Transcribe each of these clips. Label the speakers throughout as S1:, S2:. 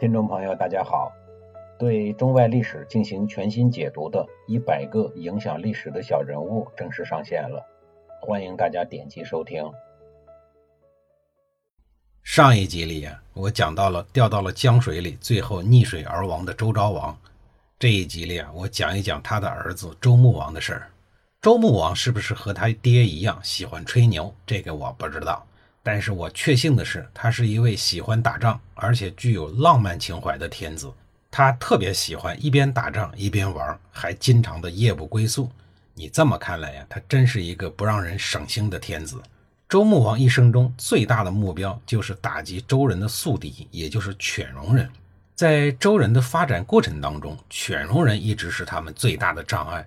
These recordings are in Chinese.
S1: 听众朋友，大家好！对中外历史进行全新解读的《一百个影响历史的小人物》正式上线了，欢迎大家点击收听。
S2: 上一集里啊，我讲到了掉到了江水里，最后溺水而亡的周昭王。这一集里啊，我讲一讲他的儿子周穆王的事儿。周穆王是不是和他爹一样喜欢吹牛？这个我不知道。但是我确信的是，他是一位喜欢打仗，而且具有浪漫情怀的天子。他特别喜欢一边打仗一边玩，还经常的夜不归宿。你这么看来呀，他真是一个不让人省心的天子。周穆王一生中最大的目标就是打击周人的宿敌，也就是犬戎人。在周人的发展过程当中，犬戎人一直是他们最大的障碍。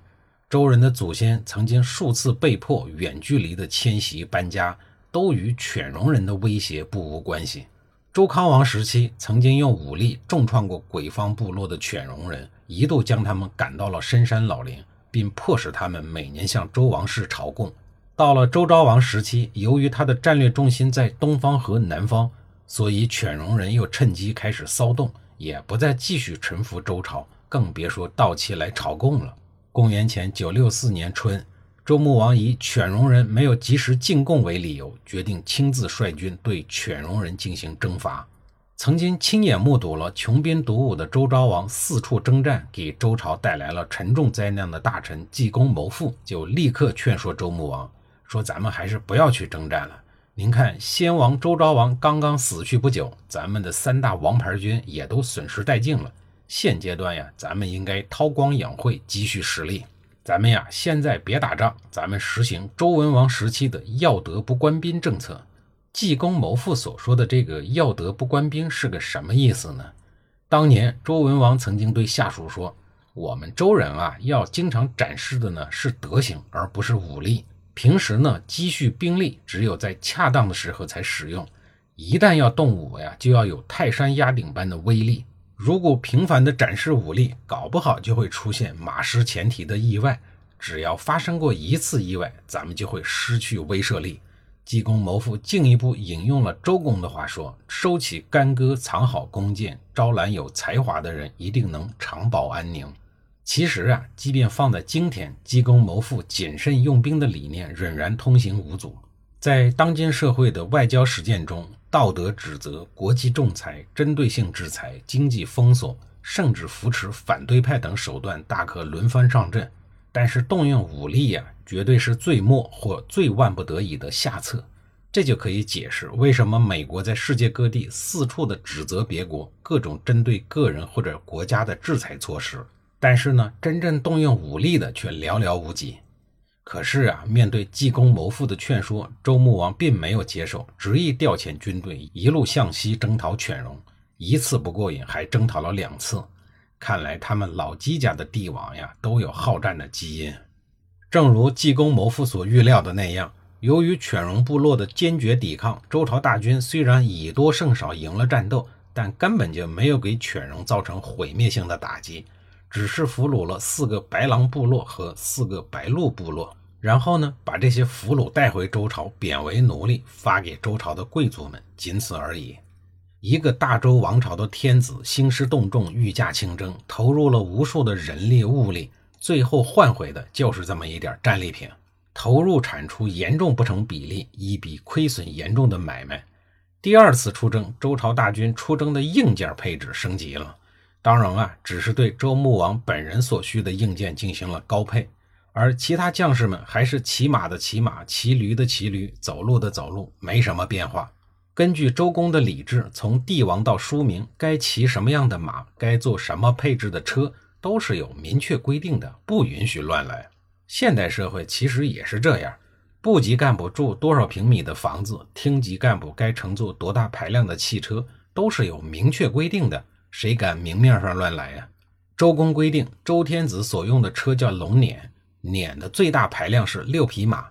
S2: 周人的祖先曾经数次被迫远距离的迁徙搬家。都与犬戎人的威胁不无关系。周康王时期，曾经用武力重创过鬼方部落的犬戎人，一度将他们赶到了深山老林，并迫使他们每年向周王室朝贡。到了周昭王时期，由于他的战略重心在东方和南方，所以犬戎人又趁机开始骚动，也不再继续臣服周朝，更别说到期来朝贡了。公元前九六四年春。周穆王以犬戎人没有及时进贡为理由，决定亲自率军对犬戎人进行征伐。曾经亲眼目睹了穷兵黩武的周昭王四处征战，给周朝带来了沉重灾难的大臣济公谋父，就立刻劝说周穆王说：“咱们还是不要去征战了。您看，先王周昭王刚刚死去不久，咱们的三大王牌军也都损失殆尽了。现阶段呀，咱们应该韬光养晦，积蓄实力。”咱们呀，现在别打仗，咱们实行周文王时期的要德不官兵政策。济公谋父所说的这个要德不官兵是个什么意思呢？当年周文王曾经对下属说：“我们周人啊，要经常展示的呢是德行，而不是武力。平时呢，积蓄兵力只有在恰当的时候才使用，一旦要动武呀，就要有泰山压顶般的威力。”如果频繁的展示武力，搞不好就会出现马失前蹄的意外。只要发生过一次意外，咱们就会失去威慑力。济公谋父进一步引用了周公的话说：“收起干戈，藏好弓箭，招揽有才华的人，一定能长保安宁。”其实啊，即便放在今天，济公谋父谨慎用兵的理念仍然通行无阻。在当今社会的外交实践中，道德指责、国际仲裁、针对性制裁、经济封锁，甚至扶持反对派等手段，大可轮番上阵。但是动用武力呀，绝对是最末或最万不得已的下策。这就可以解释为什么美国在世界各地四处的指责别国各种针对个人或者国家的制裁措施，但是呢，真正动用武力的却寥寥无几。可是啊，面对济公谋父的劝说，周穆王并没有接受，执意调遣军队一路向西征讨犬戎。一次不过瘾，还征讨了两次。看来他们老姬家的帝王呀，都有好战的基因。正如济公谋父所预料的那样，由于犬戎部落的坚决抵抗，周朝大军虽然以多胜少赢了战斗，但根本就没有给犬戎造成毁灭性的打击。只是俘虏了四个白狼部落和四个白鹿部落，然后呢，把这些俘虏带回周朝，贬为奴隶，发给周朝的贵族们，仅此而已。一个大周王朝的天子兴师动众，御驾亲征，投入了无数的人力物力，最后换回的就是这么一点战利品，投入产出严重不成比例，一笔亏损严重的买卖。第二次出征，周朝大军出征的硬件配置升级了。当然啊，只是对周穆王本人所需的硬件进行了高配，而其他将士们还是骑马的骑马，骑驴的骑驴，走路的走路，没什么变化。根据周公的礼制，从帝王到庶民，该骑什么样的马，该坐什么配置的车，都是有明确规定的，不允许乱来。现代社会其实也是这样，部级干部住多少平米的房子，厅级干部该乘坐多大排量的汽车，都是有明确规定的。谁敢明面上乱来呀？周公规定，周天子所用的车叫龙辇，辇的最大排量是六匹马。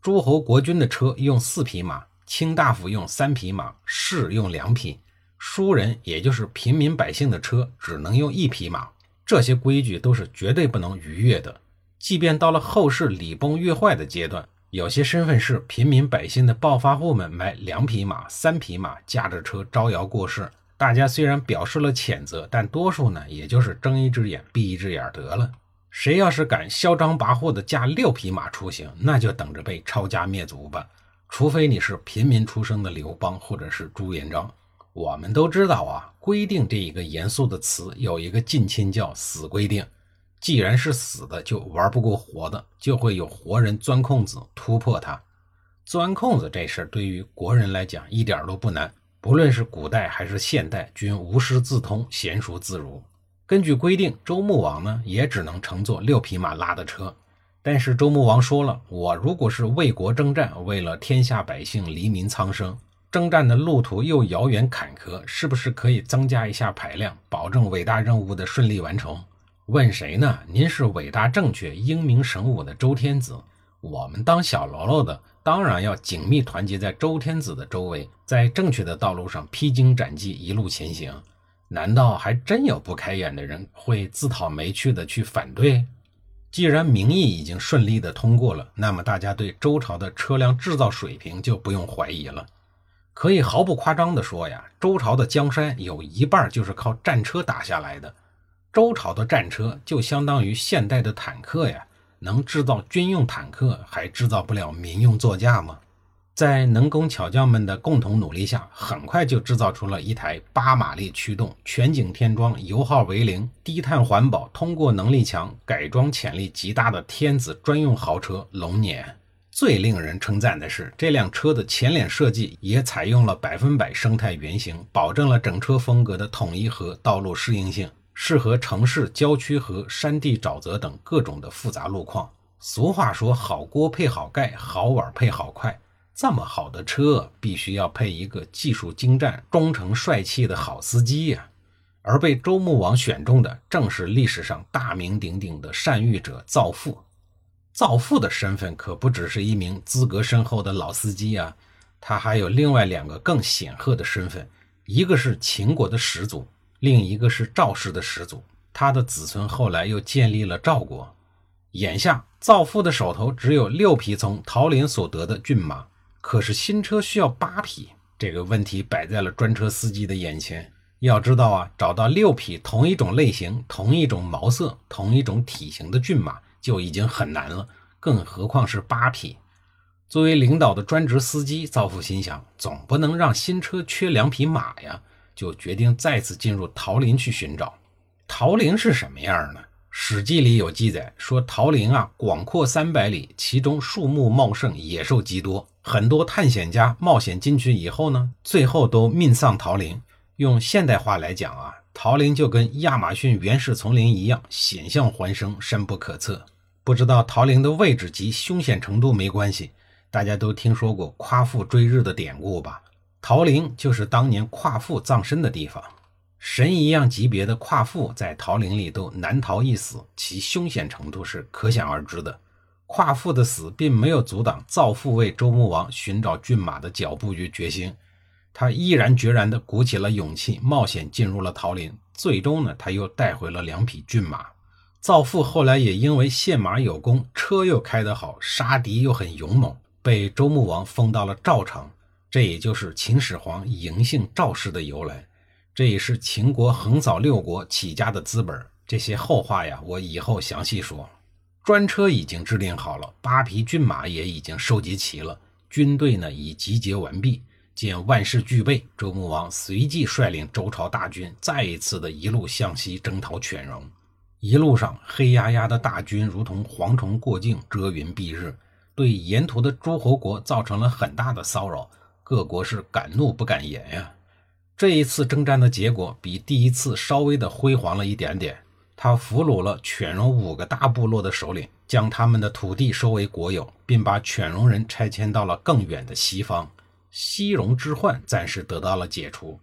S2: 诸侯国君的车用四匹马，卿大夫用三匹马，士用两匹，庶人也就是平民百姓的车只能用一匹马。这些规矩都是绝对不能逾越的。即便到了后世礼崩乐坏的阶段，有些身份是平民百姓的暴发户们买两匹马、三匹马，驾着车招摇过市。大家虽然表示了谴责，但多数呢，也就是睁一只眼闭一只眼得了。谁要是敢嚣张跋扈的驾六匹马出行，那就等着被抄家灭族吧。除非你是平民出生的刘邦或者是朱元璋。我们都知道啊，规定这一个严肃的词有一个近亲叫死规定。既然是死的，就玩不过活的，就会有活人钻空子突破它。钻空子这事儿对于国人来讲一点都不难，不论是古代还是现代，均无师自通，娴熟自如。根据规定，周穆王呢也只能乘坐六匹马拉的车。但是周穆王说了，我如果是为国征战，为了天下百姓、黎民苍生，征战的路途又遥远坎坷，是不是可以增加一下排量，保证伟大任务的顺利完成？问谁呢？您是伟大正确、英明神武的周天子，我们当小喽啰的，当然要紧密团结在周天子的周围，在正确的道路上披荆斩棘，一路前行。难道还真有不开眼的人会自讨没趣的去反对？既然民意已经顺利的通过了，那么大家对周朝的车辆制造水平就不用怀疑了。可以毫不夸张的说呀，周朝的江山有一半就是靠战车打下来的。周朝的战车就相当于现代的坦克呀，能制造军用坦克，还制造不了民用座驾吗？在能工巧匠们的共同努力下，很快就制造出了一台八马力驱动、全景天窗、油耗为零、低碳环保、通过能力强、改装潜力极大的天子专用豪车龙辇。最令人称赞的是，这辆车的前脸设计也采用了百分百生态原型，保证了整车风格的统一和道路适应性，适合城市、郊区和山地沼泽等各种的复杂路况。俗话说：“好锅配好盖，好碗配好筷。”这么好的车，必须要配一个技术精湛、忠诚帅气的好司机呀。而被周穆王选中的，正是历史上大名鼎鼎的善御者造父。造父的身份可不只是一名资格深厚的老司机啊，他还有另外两个更显赫的身份，一个是秦国的始祖，另一个是赵氏的始祖。他的子孙后来又建立了赵国。眼下，赵父的手头只有六匹从桃林所得的骏马。可是新车需要八匹，这个问题摆在了专车司机的眼前。要知道啊，找到六匹同一种类型、同一种毛色、同一种体型的骏马就已经很难了，更何况是八匹。作为领导的专职司机，造父心想，总不能让新车缺两匹马呀，就决定再次进入桃林去寻找。桃林是什么样呢？《史记》里有记载说，桃林啊，广阔三百里，其中树木茂盛，野兽极多。很多探险家冒险进去以后呢，最后都命丧桃林。用现代话来讲啊，桃林就跟亚马逊原始丛林一样，险象环生，深不可测。不知道桃林的位置及凶险程度没关系，大家都听说过夸父追日的典故吧？桃林就是当年夸父葬身的地方。神一样级别的夸父在桃林里都难逃一死，其凶险程度是可想而知的。夸父的死并没有阻挡造父为周穆王寻找骏马的脚步与决心，他毅然决然地鼓起了勇气，冒险进入了桃林。最终呢，他又带回了两匹骏马。造父后来也因为献马有功，车又开得好，杀敌又很勇猛，被周穆王封到了赵城。这也就是秦始皇嬴姓赵氏的由来。这也是秦国横扫六国起家的资本。这些后话呀，我以后详细说。专车已经制定好了，八匹骏马也已经收集齐了，军队呢已集结完毕。见万事俱备，周穆王随即率领周朝大军再一次的一路向西征讨犬戎。一路上，黑压压的大军如同蝗虫过境，遮云蔽日，对沿途的诸侯国造成了很大的骚扰。各国是敢怒不敢言呀。这一次征战的结果比第一次稍微的辉煌了一点点。他俘虏了犬戎五个大部落的首领，将他们的土地收为国有，并把犬戎人拆迁到了更远的西方。西戎之患暂时得到了解除，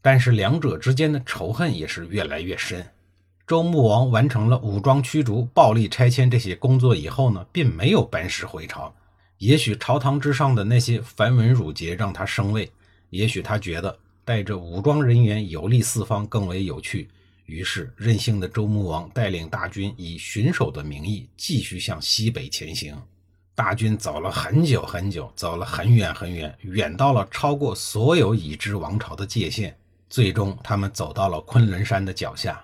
S2: 但是两者之间的仇恨也是越来越深。周穆王完成了武装驱逐、暴力拆迁这些工作以后呢，并没有班师回朝。也许朝堂之上的那些繁文缛节让他生畏，也许他觉得。带着武装人员游历四方更为有趣，于是任性的周穆王带领大军以巡守的名义继续向西北前行。大军走了很久很久，走了很远很远，远到了超过所有已知王朝的界限。最终他们走到了昆仑山的脚下。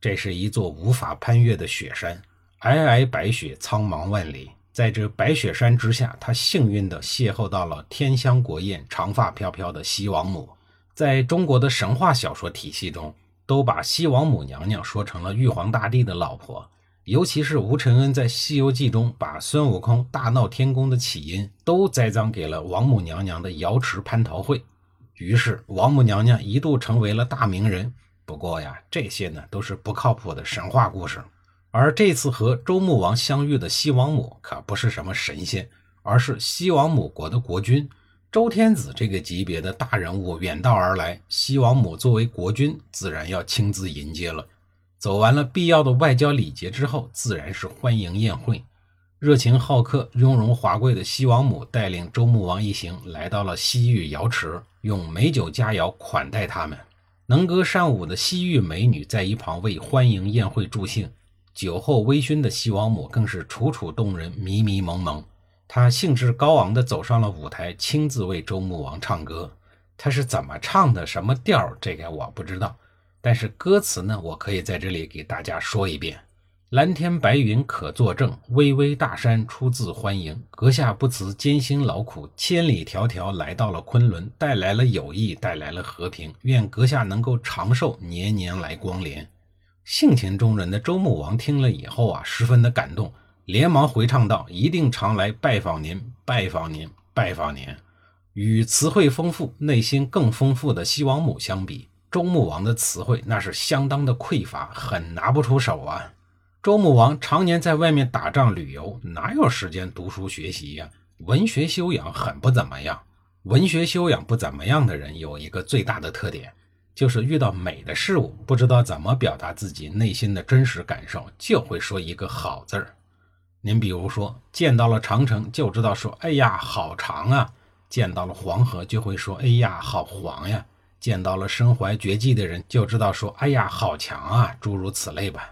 S2: 这是一座无法攀越的雪山，皑皑白雪，苍茫万里。在这白雪山之下，他幸运地邂逅到了天香国艳、长发飘飘的西王母。在中国的神话小说体系中，都把西王母娘娘说成了玉皇大帝的老婆。尤其是吴承恩在《西游记》中，把孙悟空大闹天宫的起因都栽赃给了王母娘娘的瑶池蟠桃会。于是，王母娘娘一度成为了大名人。不过呀，这些呢都是不靠谱的神话故事。而这次和周穆王相遇的西王母可不是什么神仙，而是西王母国的国君周天子这个级别的大人物远道而来，西王母作为国君，自然要亲自迎接了。走完了必要的外交礼节之后，自然是欢迎宴会。热情好客、雍容华贵的西王母带领周穆王一行来到了西域瑶池，用美酒佳肴款待他们。能歌善舞的西域美女在一旁为欢迎宴会助兴。酒后微醺的西王母更是楚楚动人、迷迷蒙蒙。她兴致高昂地走上了舞台，亲自为周穆王唱歌。她是怎么唱的？什么调？这个我不知道。但是歌词呢，我可以在这里给大家说一遍：蓝天白云可作证，巍巍大山出自欢迎。阁下不辞艰辛劳苦，千里迢迢来到了昆仑，带来了友谊，带来了和平。愿阁下能够长寿，年年来光临。性情中人的周穆王听了以后啊，十分的感动，连忙回唱道：“一定常来拜访您，拜访您，拜访您。”与词汇丰富、内心更丰富的西王母相比，周穆王的词汇那是相当的匮乏，很拿不出手啊。周穆王常年在外面打仗旅游，哪有时间读书学习呀？文学修养很不怎么样。文学修养不怎么样的人有一个最大的特点。就是遇到美的事物，不知道怎么表达自己内心的真实感受，就会说一个好字儿。您比如说，见到了长城就知道说：“哎呀，好长啊！”见到了黄河就会说：“哎呀，好黄呀！”见到了身怀绝技的人就知道说：“哎呀，好强啊！”诸如此类吧。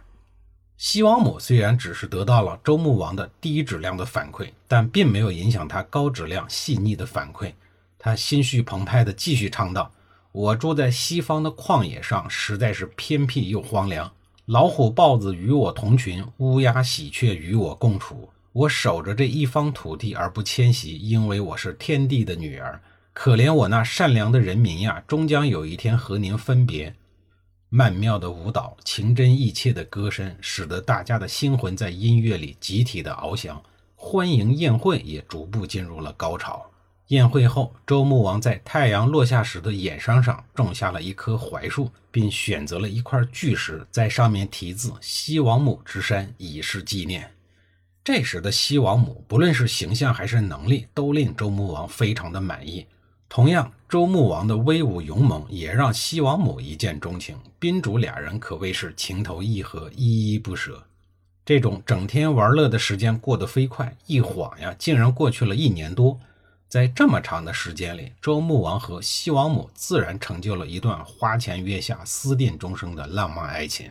S2: 西王母虽然只是得到了周穆王的低质量的反馈，但并没有影响他高质量细腻的反馈。他心绪澎湃地继续唱道。我住在西方的旷野上，实在是偏僻又荒凉。老虎、豹子与我同群，乌鸦、喜鹊与我共处。我守着这一方土地而不迁徙，因为我是天地的女儿。可怜我那善良的人民呀，终将有一天和您分别。曼妙的舞蹈，情真意切的歌声，使得大家的心魂在音乐里集体的翱翔。欢迎宴会也逐步进入了高潮。宴会后，周穆王在太阳落下时的眼山上种下了一棵槐树，并选择了一块巨石，在上面题字“西王母之山”，以示纪念。这时的西王母，不论是形象还是能力，都令周穆王非常的满意。同样，周穆王的威武勇猛也让西王母一见钟情，宾主俩人可谓是情投意合，依依不舍。这种整天玩乐的时间过得飞快，一晃呀，竟然过去了一年多。在这么长的时间里，周穆王和西王母自然成就了一段花前月下、私定终生的浪漫爱情。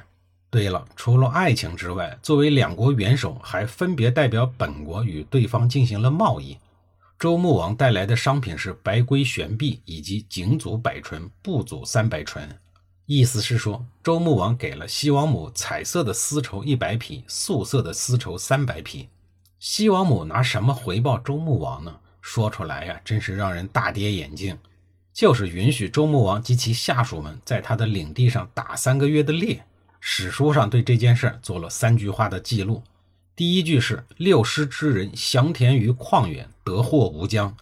S2: 对了，除了爱情之外，作为两国元首，还分别代表本国与对方进行了贸易。周穆王带来的商品是白龟玄璧以及景祖百纯、不祖三百纯，意思是说，周穆王给了西王母彩色的丝绸一百匹，素色的丝绸三百匹。西王母拿什么回报周穆王呢？说出来呀，真是让人大跌眼镜。就是允许周穆王及其下属们在他的领地上打三个月的猎。史书上对这件事做了三句话的记录。第一句是“六师之人降田于旷远，得获无疆”，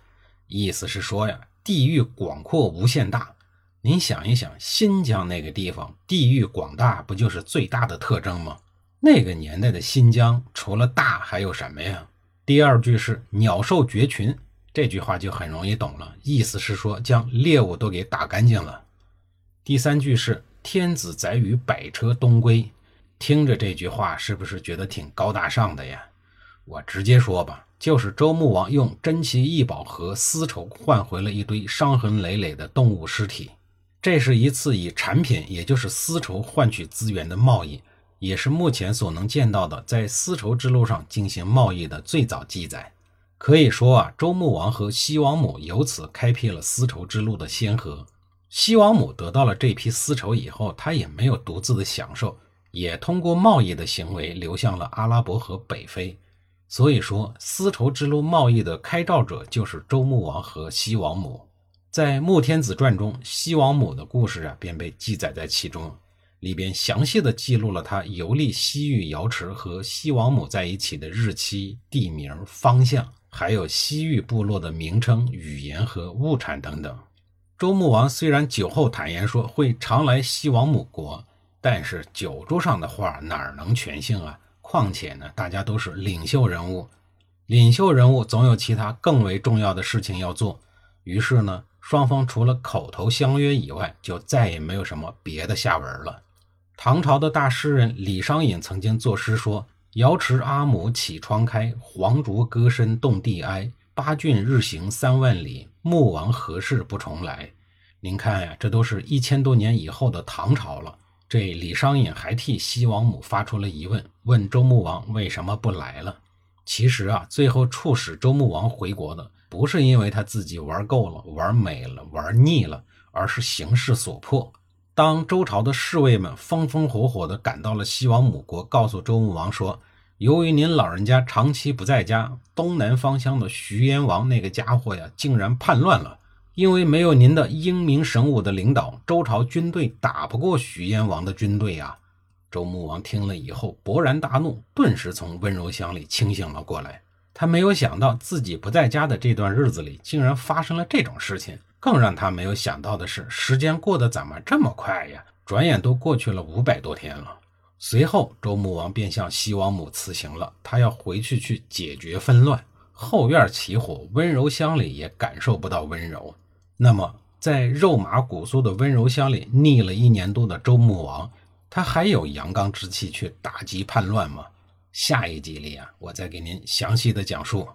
S2: 意思是说呀，地域广阔无限大。您想一想，新疆那个地方地域广大，不就是最大的特征吗？那个年代的新疆，除了大还有什么呀？第二句是“鸟兽绝群”。这句话就很容易懂了，意思是说将猎物都给打干净了。第三句是“天子载羽百车东归”，听着这句话是不是觉得挺高大上的呀？我直接说吧，就是周穆王用珍奇异宝和丝绸换回了一堆伤痕累累的动物尸体。这是一次以产品，也就是丝绸换取资源的贸易，也是目前所能见到的在丝绸之路上进行贸易的最早记载。可以说啊，周穆王和西王母由此开辟了丝绸之路的先河。西王母得到了这批丝绸以后，他也没有独自的享受，也通过贸易的行为流向了阿拉伯和北非。所以说，丝绸之路贸易的开兆者就是周穆王和西王母。在《穆天子传》中，西王母的故事啊便被记载在其中，里边详细的记录了他游历西域瑶池和西王母在一起的日期、地名、方向，还有西域部落的名称、语言和物产等等。周穆王虽然酒后坦言说会常来西王母国，但是酒桌上的话哪能全信啊？况且呢，大家都是领袖人物，领袖人物总有其他更为重要的事情要做。于是呢，双方除了口头相约以外，就再也没有什么别的下文了。唐朝的大诗人李商隐曾经作诗说：“瑶池阿母启窗开，黄竹歌声动地哀。八骏日行三万里。”穆王何事不重来？您看呀，这都是一千多年以后的唐朝了。这李商隐还替西王母发出了疑问，问周穆王为什么不来了？其实啊，最后促使周穆王回国的，不是因为他自己玩够了、玩美了、玩腻了，而是形势所迫。当周朝的侍卫们风风火火地赶到了西王母国，告诉周穆王说。由于您老人家长期不在家，东南方向的徐燕王那个家伙呀，竟然叛乱了。因为没有您的英明神武的领导，周朝军队打不过徐燕王的军队呀。周穆王听了以后勃然大怒，顿时从温柔乡里清醒了过来。他没有想到自己不在家的这段日子里，竟然发生了这种事情。更让他没有想到的是，时间过得怎么这么快呀？转眼都过去了五百多天了。随后，周穆王便向西王母辞行了。他要回去去解决纷乱。后院起火，温柔乡里也感受不到温柔。那么，在肉麻骨酥的温柔乡里腻了一年多的周穆王，他还有阳刚之气去打击叛乱吗？下一集里啊，我再给您详细的讲述。